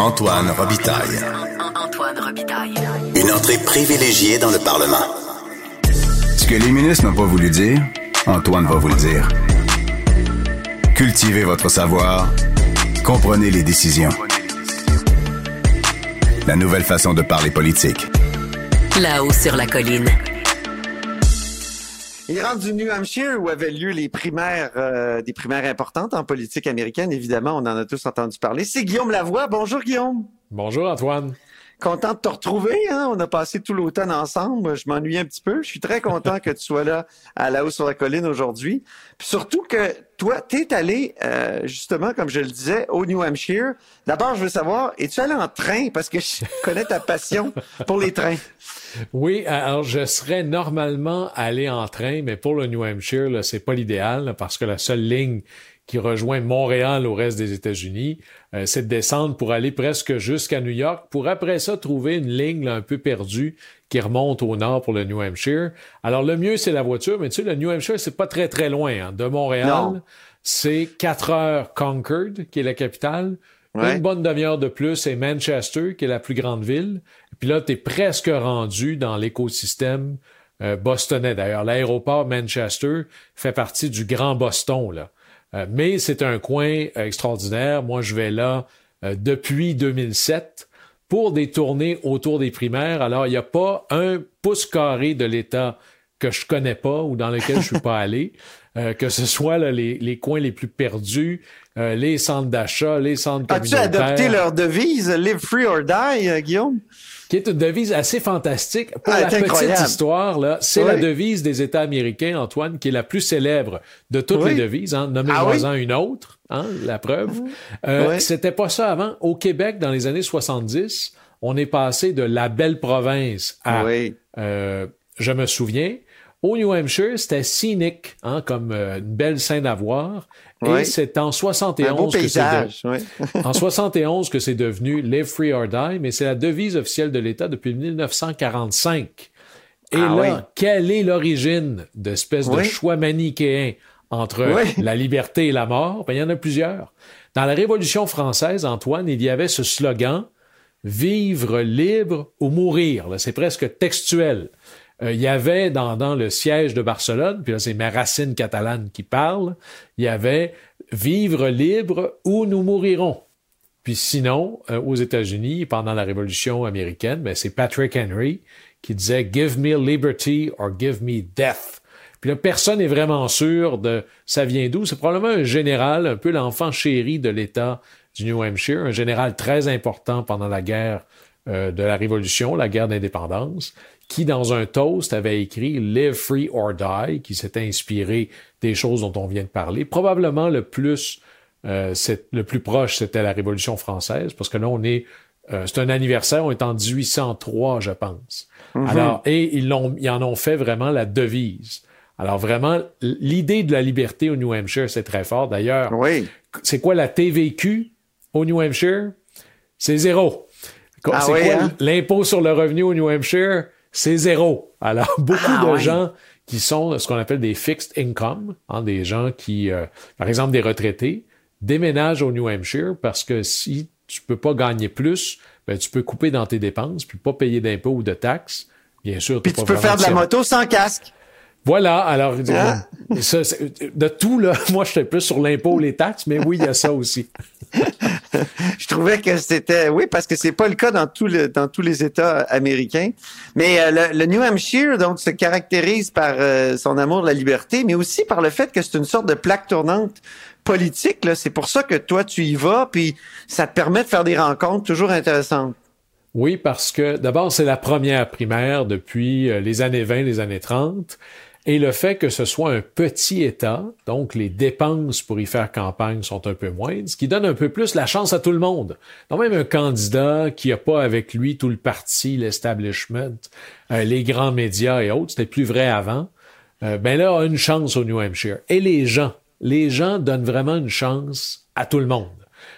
Antoine Robitaille. Antoine Robitaille. Une entrée privilégiée dans le Parlement. Ce que les ministres n'ont pas voulu dire, Antoine va vous le dire. Cultivez votre savoir. Comprenez les décisions. La nouvelle façon de parler politique. Là-haut sur la colline. Il rentre du New Hampshire où avaient lieu les primaires, euh, des primaires importantes en politique américaine. Évidemment, on en a tous entendu parler. C'est Guillaume Lavoie. Bonjour Guillaume. Bonjour Antoine. Content de te retrouver. Hein? On a passé tout l'automne ensemble. Je m'ennuie un petit peu. Je suis très content que tu sois là à la hausse sur la colline aujourd'hui. Surtout que toi, tu es allé, euh, justement, comme je le disais, au New Hampshire. D'abord, je veux savoir, es-tu allé en train? Parce que je connais ta passion pour les trains. Oui, alors je serais normalement allé en train, mais pour le New Hampshire, c'est pas l'idéal parce que la seule ligne qui rejoint Montréal au reste des États-Unis, euh, c'est de descendre pour aller presque jusqu'à New York, pour après ça trouver une ligne un peu perdue qui remonte au nord pour le New Hampshire. Alors le mieux c'est la voiture, mais tu sais le New Hampshire c'est pas très très loin hein. de Montréal. C'est quatre heures Concord qui est la capitale. Une bonne demi-heure de plus, c'est Manchester, qui est la plus grande ville. Puis là, tu es presque rendu dans l'écosystème euh, bostonnais. D'ailleurs, l'aéroport Manchester fait partie du Grand Boston. Là. Euh, mais c'est un coin extraordinaire. Moi, je vais là euh, depuis 2007 pour des tournées autour des primaires. Alors, il n'y a pas un pouce carré de l'État que je connais pas ou dans lequel je suis pas allé, euh, que ce soit là, les, les, coins les plus perdus, les centres d'achat, les centres communautaires. As-tu adopté leur devise « Live free or die », Guillaume? Qui est une devise assez fantastique. Pour ah, la petite histoire, là, c'est la devise des États américains, Antoine, qui est la plus célèbre de toutes les devises. Hein. Nommez-moi-en ah une autre, hein, la preuve. Euh, C'était pas ça avant. Au Québec, dans les années 70, on est passé de la belle province à euh, je me souviens. Au New Hampshire, c'était scenic, hein, comme euh, une belle scène à voir. Et c'est en 71 que c'est en 71 que c'est devenu Live Free or Die, mais c'est la devise officielle de l'État depuis 1945. Et ah là, quelle est l'origine d'espèce de choix manichéen entre la liberté et la mort? Ben, il y en a plusieurs. Dans la Révolution française, Antoine, il y avait ce slogan Vivre libre ou mourir. C'est presque textuel. Euh, il y avait dans, dans, le siège de Barcelone, puis là c'est mes racines catalanes qui parlent, il y avait vivre libre ou nous mourirons. Puis sinon, euh, aux États-Unis, pendant la Révolution américaine, ben, c'est Patrick Henry qui disait Give me liberty or give me death. Puis là, personne n'est vraiment sûr de ça vient d'où. C'est probablement un général, un peu l'enfant chéri de l'État du New Hampshire, un général très important pendant la guerre euh, de la Révolution, la guerre d'indépendance, qui, dans un toast, avait écrit Live Free or Die, qui s'était inspiré des choses dont on vient de parler. Probablement le plus, euh, le plus proche, c'était la Révolution française, parce que là, on est, euh, c'est un anniversaire, on est en 1803, je pense. Mm-hmm. Alors, et ils, l'ont, ils en ont fait vraiment la devise. Alors vraiment, l'idée de la liberté au New Hampshire, c'est très fort. D'ailleurs, oui. c'est quoi la TVQ au New Hampshire? C'est zéro. Ah c'est quoi hein? l'impôt sur le revenu au New Hampshire? C'est zéro. Alors, beaucoup ah, de gens qui sont ce qu'on appelle des fixed income, hein, des gens qui, euh, par exemple, des retraités, déménagent au New Hampshire parce que si tu peux pas gagner plus, ben, tu peux couper dans tes dépenses, puis pas payer d'impôts ou de taxes. Bien sûr, puis tu peux faire de la moto sans casque. Voilà, alors ah. de tout là, moi je suis plus sur l'impôt, les taxes, mais oui, il y a ça aussi. je trouvais que c'était oui parce que c'est pas le cas dans tous dans tous les États américains. Mais euh, le, New Hampshire donc se caractérise par euh, son amour de la liberté, mais aussi par le fait que c'est une sorte de plaque tournante politique. C'est pour ça que toi tu y vas, puis ça te permet de faire des rencontres toujours intéressantes. Oui, parce que d'abord c'est la première primaire depuis euh, les années 20, les années 30. Et le fait que ce soit un petit État, donc les dépenses pour y faire campagne sont un peu moindres, ce qui donne un peu plus la chance à tout le monde. Donc même un candidat qui n'a pas avec lui tout le parti, l'establishment, euh, les grands médias et autres, c'était plus vrai avant, euh, ben là a une chance au New Hampshire. Et les gens, les gens donnent vraiment une chance à tout le monde.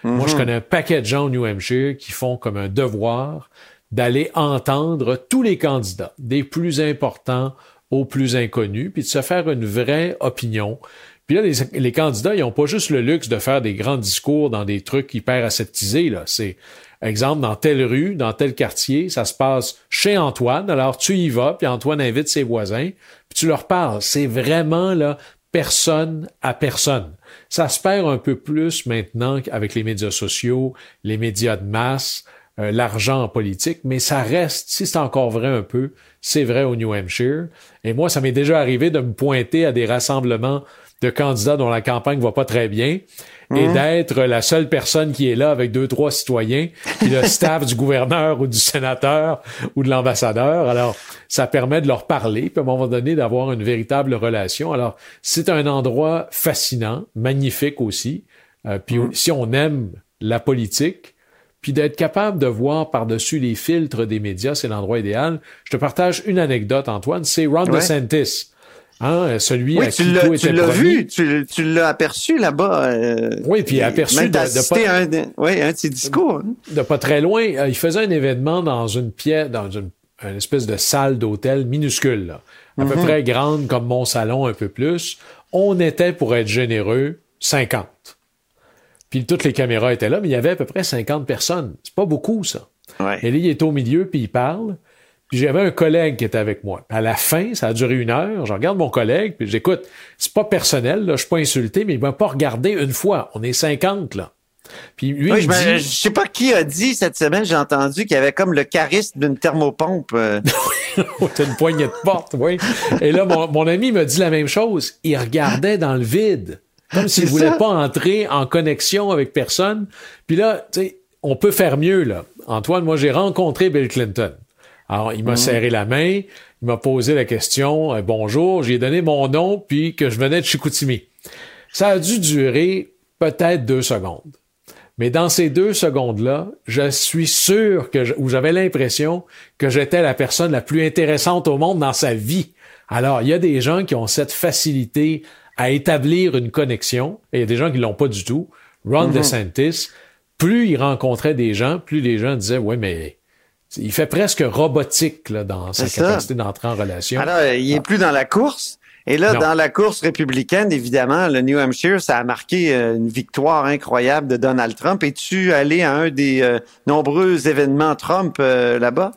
Moi, je connais un paquet de gens au New Hampshire qui font comme un devoir d'aller entendre tous les candidats, des plus importants aux plus inconnus, puis de se faire une vraie opinion, Puis là, les, candidats, ils n'ont pas juste le luxe de faire des grands discours dans des trucs hyper aseptisés. Là. C'est, exemple, dans telle rue, dans tel quartier, ça se passe chez Antoine. Alors, tu y vas, puis Antoine invite ses voisins, puis tu leur parles. C'est vraiment, là, personne à personne. Ça se perd un peu plus maintenant avec les médias sociaux, les médias de masse, euh, l'argent en politique, mais ça reste, si c'est encore vrai un peu, c'est vrai au New Hampshire. Et moi, ça m'est déjà arrivé de me pointer à des rassemblements de candidats dont la campagne va pas très bien et mhm. d'être la seule personne qui est là avec deux, trois citoyens, puis le staff du gouverneur ou du sénateur ou de l'ambassadeur. Alors, ça permet de leur parler, puis à un moment donné, d'avoir une véritable relation. Alors, c'est un endroit fascinant, magnifique aussi. Euh, puis mhm. si on aime la politique, puis d'être capable de voir par-dessus les filtres des médias, c'est l'endroit idéal. Je te partage une anecdote, Antoine. C'est Ron DeSantis. Hein, celui oui, tu l'as, tu l'as vu, tu, tu l'as aperçu là-bas. Euh, oui, puis aperçu de, de pas, un, de, un de ses discours. Hein. De pas très loin, euh, il faisait un événement dans une pièce, dans une, espèce de salle d'hôtel minuscule, là, à peu mhm. près grande comme mon salon, un peu plus. On était, pour être généreux, 50. Puis toutes les caméras étaient là, mais il y avait à peu près 50 personnes. C'est pas beaucoup, ça. Ouais. Et là, il est au milieu, puis il parle. Puis j'avais un collègue qui était avec moi. À la fin, ça a duré une heure. Je regarde mon collègue, puis j'écoute. C'est pas personnel, là, je suis pas insulté, mais il m'a pas regardé une fois. On est 50, là. Puis lui, il je, je sais pas qui a dit cette semaine, j'ai entendu qu'il y avait comme le charisme d'une thermopompe. Euh. T'as une poignée de porte, oui. Et là, mon, mon ami me dit la même chose. Il regardait dans le vide. Comme s'il voulait pas entrer en connexion avec personne. Puis là, tu sais, on peut faire mieux, là. Antoine, moi, j'ai rencontré Bill Clinton. Alors, il m'a mhm. serré la main, il m'a posé la question, euh, bonjour, j'ai donné mon nom, puis que je venais de Chicoutimi. Ça a dû durer peut-être deux secondes. Mais dans ces deux secondes-là, je suis sûr que, ou j'avais l'impression que j'étais la personne la plus intéressante au monde dans sa vie. Alors, il y a des gens qui ont cette facilité à établir une connexion, et il y a des gens qui l'ont pas du tout. Ron mhm. DeSantis, plus il rencontrait des gens, plus les gens disaient, ouais, mais il fait presque robotique là, dans sa capacité d'entrer en relation. Alors, il est plus dans la course. Et là, dans la course républicaine, évidemment, le New Hampshire, ça a marqué euh, une victoire incroyable de Donald Trump. Es-tu allé à un des euh, nombreux événements Trump euh, là-bas?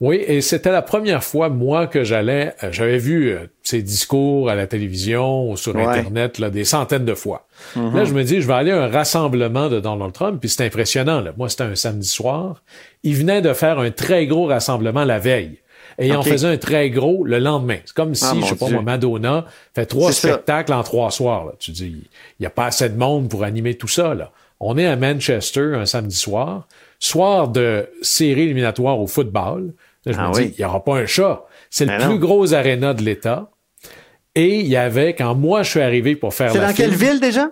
Oui, et c'était la première fois, moi, que j'allais, euh, j'avais vu euh, ses discours à la télévision ou sur Internet là, des centaines de fois. Mm-hmm. Là, je me dis, je vais aller à un rassemblement de Donald Trump, puis c'est impressionnant. Là. Moi, c'était un samedi soir. Il venait de faire un très gros rassemblement la veille. Et il en faisait un très gros le lendemain. C'est comme si, ah, je sais pas moi, Madonna fait trois spectacles en trois soirs. Là. Tu dis, il n'y a pas assez de monde pour animer tout ça. Là. On est à Manchester un samedi soir, soir de série éliminatoire au football. Là, je ah me dis, il n'y aura pas un chat. C'est le plus gros aréna de l'État. Et il y avait, quand moi je suis arrivé pour faire C'est dans quelle ville déjà?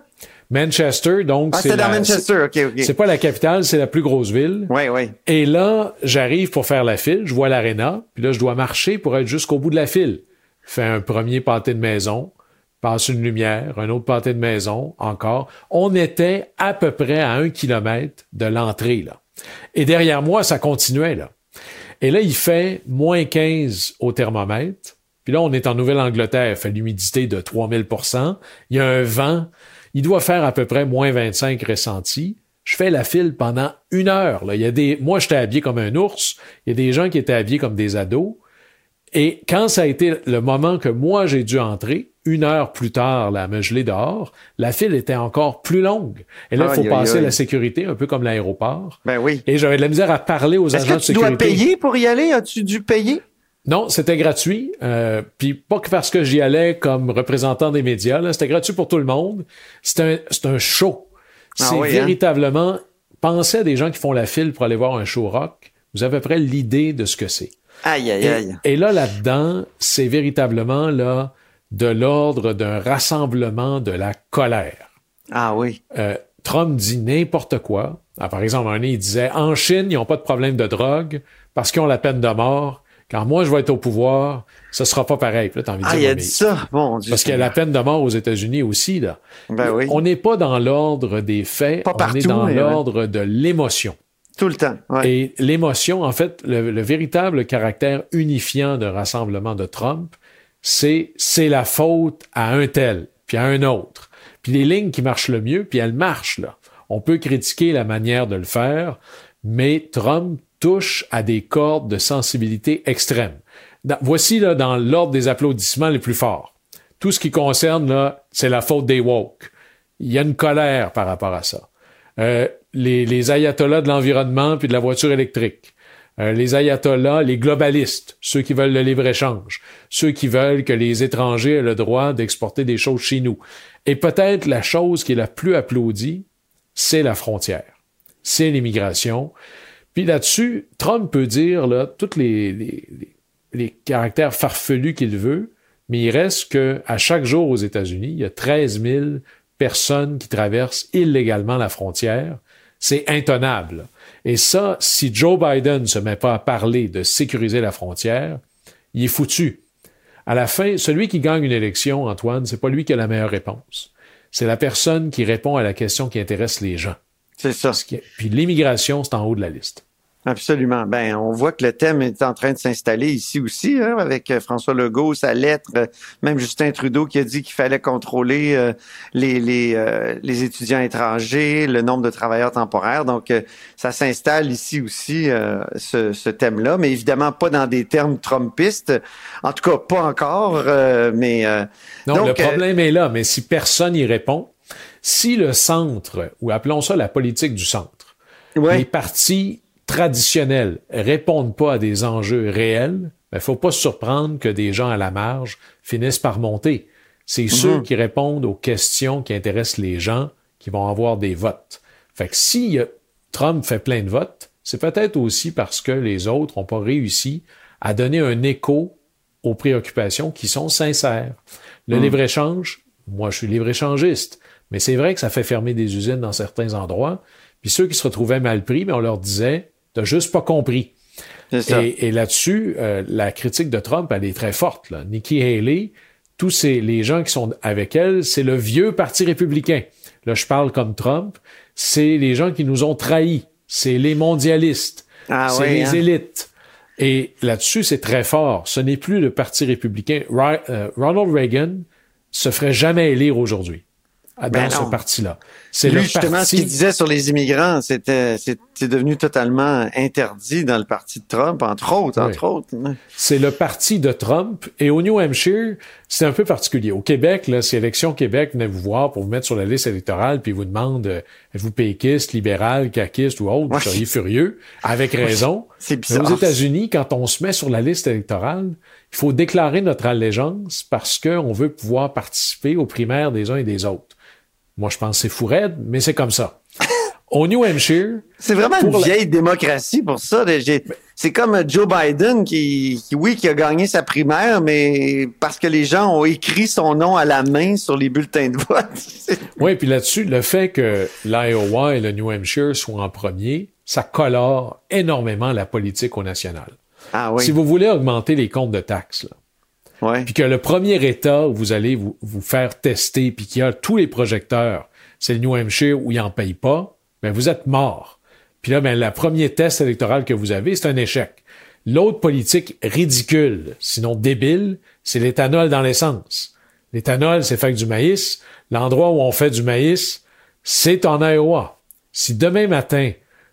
Manchester, donc ah, c'est dans Manchester, ok, ok. C'est pas la capitale, c'est la plus grosse ville. Oui, oui. Et là, j'arrive pour faire la file, je vois l'aréna, puis là, je dois marcher pour être jusqu'au bout de la file. Fais un premier pâté de maison, passe une lumière, un autre pâté de maison, encore. On était à peu près à un kilomètre de l'entrée, là. Et derrière moi, ça continuait, là. Et là, il fait moins 15 au thermomètre. Puis là, on est en Nouvelle-Angleterre, il fait l'humidité de 3000% Il y a un vent. Il doit faire à peu près moins 25 ressenti. Je fais la file pendant une heure. Là. Il y a des... Moi, j'étais habillé comme un ours. Il y a des gens qui étaient habillés comme des ados. Et quand ça a été le moment que moi, j'ai dû entrer, une heure plus tard, là, à me geler dehors, la file était encore plus longue. Et là, il faut passer la sécurité, un peu comme l'aéroport. Ben oui. Et j'avais de la misère à parler aux agents de sécurité. Est-ce que tu dois payer pour y aller? As-tu dû payer? Non, c'était gratuit. Euh, puis pas que parce que j'y allais comme représentant des médias. C'était gratuit pour tout le monde. C'est un, c'est un show. Ah c'est hein? véritablement... Pensez à des gens qui font la file pour aller voir un show rock. Vous avez à peu près l'idée de ce que c'est. Aïe, aïe, aïe. Et, et là, là-dedans, c'est véritablement là de l'ordre d'un rassemblement de la colère. Ah oui. Euh, Trump dit n'importe quoi. Ah, par exemple, un il disait En Chine, ils n'ont pas de problème de drogue parce qu'ils ont la peine de mort. Quand moi, je vais être au pouvoir, ce sera pas pareil. Là, envie de ah, il a dit ça. Bon, Parce qu'il y a la peine de mort aux États-Unis aussi. Là. Ben oui. On n'est pas dans l'ordre des faits, on est dans l'ordre de l'émotion. Tout le temps. Ouais. Et l'émotion, en fait, le, le, véritable caractère unifiant d'un rassemblement de Trump, c'est c'est la faute à un tel. puis à un autre. Puis les lignes qui marchent le mieux, puis elles marchent, là. On peut critiquer la manière de le faire, mais Trump touche à des cordes de sensibilité extrême. voici là, dans l'ordre des applaudissements les plus forts. Tout ce qui concerne, là, c'est la faute des woke. Il y a une colère par rapport à ça. Euh, les, les ayatollahs de l'environnement puis de la voiture électrique. Euh, les ayatollahs, les globalistes, ceux qui veulent le libre-échange, ceux qui veulent que les étrangers aient le droit d'exporter des choses chez nous. Et peut-être la chose qui est la plus applaudie, c'est la frontière, c'est l'immigration. Puis là-dessus, Trump peut dire là, tous les, les, les caractères farfelus qu'il veut, mais il reste que à chaque jour aux États-Unis, il y a 13 000 personnes qui traversent illégalement la frontière. C'est intenable. Et ça, si Joe Biden ne se met pas à parler de sécuriser la frontière, il est foutu. À la fin, celui qui gagne une élection, Antoine, c'est pas lui qui a la meilleure réponse. C'est la personne qui répond à la question qui intéresse les gens. C'est ça. Puis l'immigration, c'est en haut de la liste. Absolument. Ben, on voit que le thème est en train de s'installer ici aussi, hein, avec euh, François Legault, sa lettre, euh, même Justin Trudeau qui a dit qu'il fallait contrôler euh, les, les, les, étudiants étrangers, le nombre de travailleurs temporaires. Donc, ça s'installe ici aussi, ce, ce thème-là, mais évidemment pas dans des termes trumpistes. En tout cas, pas encore, mais... non, le problème est là, mais si personne n'y répond, si le centre, ou appelons ça la politique du centre, ouais. les partis traditionnels répondent pas à des enjeux réels, il ne faut pas se surprendre que des gens à la marge finissent par monter. C'est ceux mhm. qui répondent aux questions qui intéressent les gens qui vont avoir des votes. Fait que si Trump fait plein de votes, c'est peut-être aussi parce que les autres n'ont pas réussi à donner un écho aux préoccupations qui sont sincères. Le mhm. libre-échange, moi je suis libre-échangiste, mais c'est vrai que ça fait fermer des usines dans certains endroits. Puis ceux qui se retrouvaient mal pris, mais on leur disait, T'as juste pas compris. Et, et là-dessus, euh, la critique de Trump, elle est très forte. Là. Nikki Haley, tous ces, les gens qui sont avec elle, c'est le vieux parti républicain. Là, je parle comme Trump. C'est les gens qui nous ont trahis. C'est les mondialistes. Ah, c'est les hein? élites. Et là-dessus, c'est très fort. Ce n'est plus le parti républicain. Euh, Ronald Reagan se ferait jamais élire aujourd'hui dans ben ce parti-là. C'est Lui, justement, ce qu'il disait sur les immigrants, c'était c'est devenu totalement interdit dans le parti de Trump, entre autres, entre autres. C'est le parti de Trump. Et au New Hampshire, c'est un peu particulier. Au Québec, là, si Élection Québec venait vous voir pour vous mettre sur la liste électorale, puis vous demande euh, êtes-vous péquiste, libéral, caquiste ou autre, vous seriez furieux, avec raison. C'est bizarre. aux États-Unis, quand on se met sur la liste électorale, il faut déclarer notre allégeance parce qu'on veut pouvoir participer aux primaires des uns et des autres. Moi, je pense que c'est fou raide, mais c'est comme ça. Au New Hampshire. C'est vraiment une vieille démocratie pour ça. C'est comme Joe Biden qui, oui, qui a gagné sa primaire, mais parce que les gens ont écrit son nom à la main sur les bulletins de vote. oui, puis là-dessus, le fait que l'Iowa et le New Hampshire soient en premier, ça colore énormément la politique au national. Ah oui. Si vous voulez augmenter les comptes de taxes, là, puis que le premier État où vous allez vous, faire tester, puis qu'il y a tous les projecteurs, c'est le New Hampshire où ils n'en payent pas, ben vous êtes mort. Puis là, ben, le premier test électoral que vous avez, c'est un échec. L'autre politique ridicule, sinon débile, c'est l'éthanol dans l'essence. L'éthanol, c'est fait avec du maïs. L'endroit où on fait du maïs, c'est en Iowa. Si demain matin,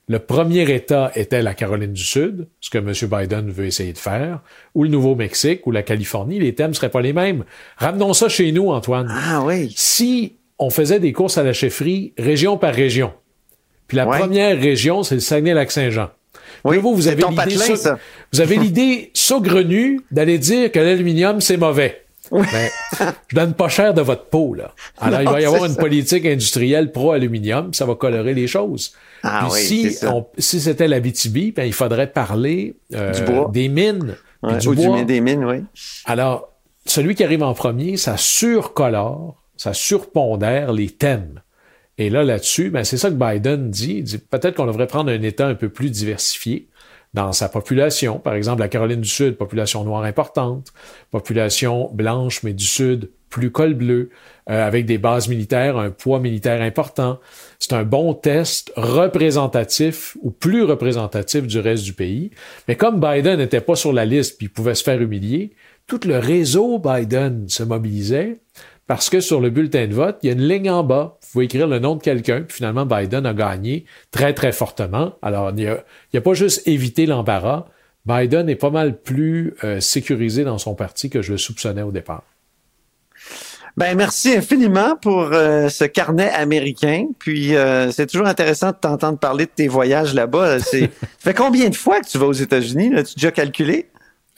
le premier État était la Caroline du Sud, ce que M. Biden veut essayer de faire, ou le Nouveau-Mexique, ou la Californie, les thèmes seraient pas les mêmes. Ramenons ça chez nous, Antoine. Ah oui. Si on faisait des courses à la chefferie région par région, puis la première région, c'est le Saguenay-Lac-Saint-Jean. Oui, vous, vous avez l'idée vous avez l'idée saugrenue d'aller dire que l'aluminium, c'est mauvais. Oui. Ben, je donne pas cher de votre peau, là. Alors, il va y avoir une politique industrielle pro-aluminium, ça va colorer les choses. Ah si, si c'était la BTB, ben, il faudrait parler euh, des mines. du bois. des mines, oui. Alors, celui qui arrive en premier, ça surcolore, ça surpondère les thèmes. Et là, là-dessus, ben, c'est ça que Biden dit. Il dit peut-être qu'on devrait prendre un État un peu plus diversifié dans sa population. Par exemple, la Caroline du Sud, population noire importante, population blanche, mais du Sud, plus col bleu, euh, avec des bases militaires, un poids militaire important. C'est un bon test représentatif ou plus représentatif du reste du pays. Mais comme Biden n'était pas sur la liste puis pouvait se faire humilier, tout le réseau Biden se mobilisait. Parce que sur le bulletin de vote, il y a une ligne en bas. Vous pouvez écrire le nom de quelqu'un, puis finalement, Biden a gagné très, très fortement. Alors, il n'y a, pas juste évité l'embarras. Biden est pas mal plus euh, sécurisé dans son parti que je le soupçonnais au départ. Ben merci infiniment pour euh, ce carnet américain. Puis euh, c'est toujours intéressant de t'entendre parler de tes voyages là-bas. C'est ça fait combien de fois que tu vas aux États-Unis? Là Tu as déjà calculé?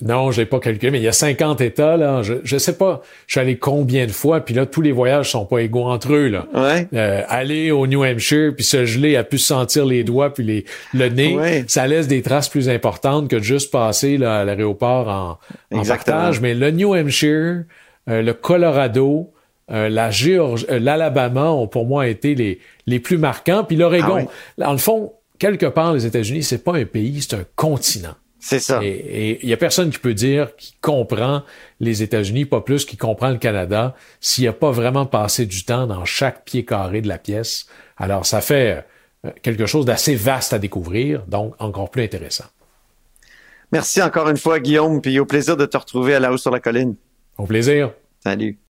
Non, j'ai pas calculé, mais il y a 50 États, là. Je, je sais pas, je suis allé combien de fois, puis là, tous les voyages sont pas égaux entre eux, là. Ouais. Euh, aller au New Hampshire, puis se geler, à plus sentir les doigts, puis les, le nez, ça laisse des traces plus importantes que de juste passer là, à l'aéroport en, en partage. Mais le New Hampshire, euh, le Colorado, euh, la Géorgie, l'Alabama ont pour moi été les, les plus marquants. Puis l'Oregon, ah en le fond, quelque part, les États-Unis, c'est pas un pays, c'est un continent. C'est ça. Et il y a personne qui peut dire qui comprend les États-Unis, pas plus qui comprend le Canada, s'il a pas vraiment passé du temps dans chaque pied carré de la pièce. Alors, ça fait euh, quelque chose d'assez vaste à découvrir, donc encore plus intéressant. Merci encore une fois, Guillaume, puis au plaisir de te retrouver à la hausse sur la colline. Au plaisir. Salut.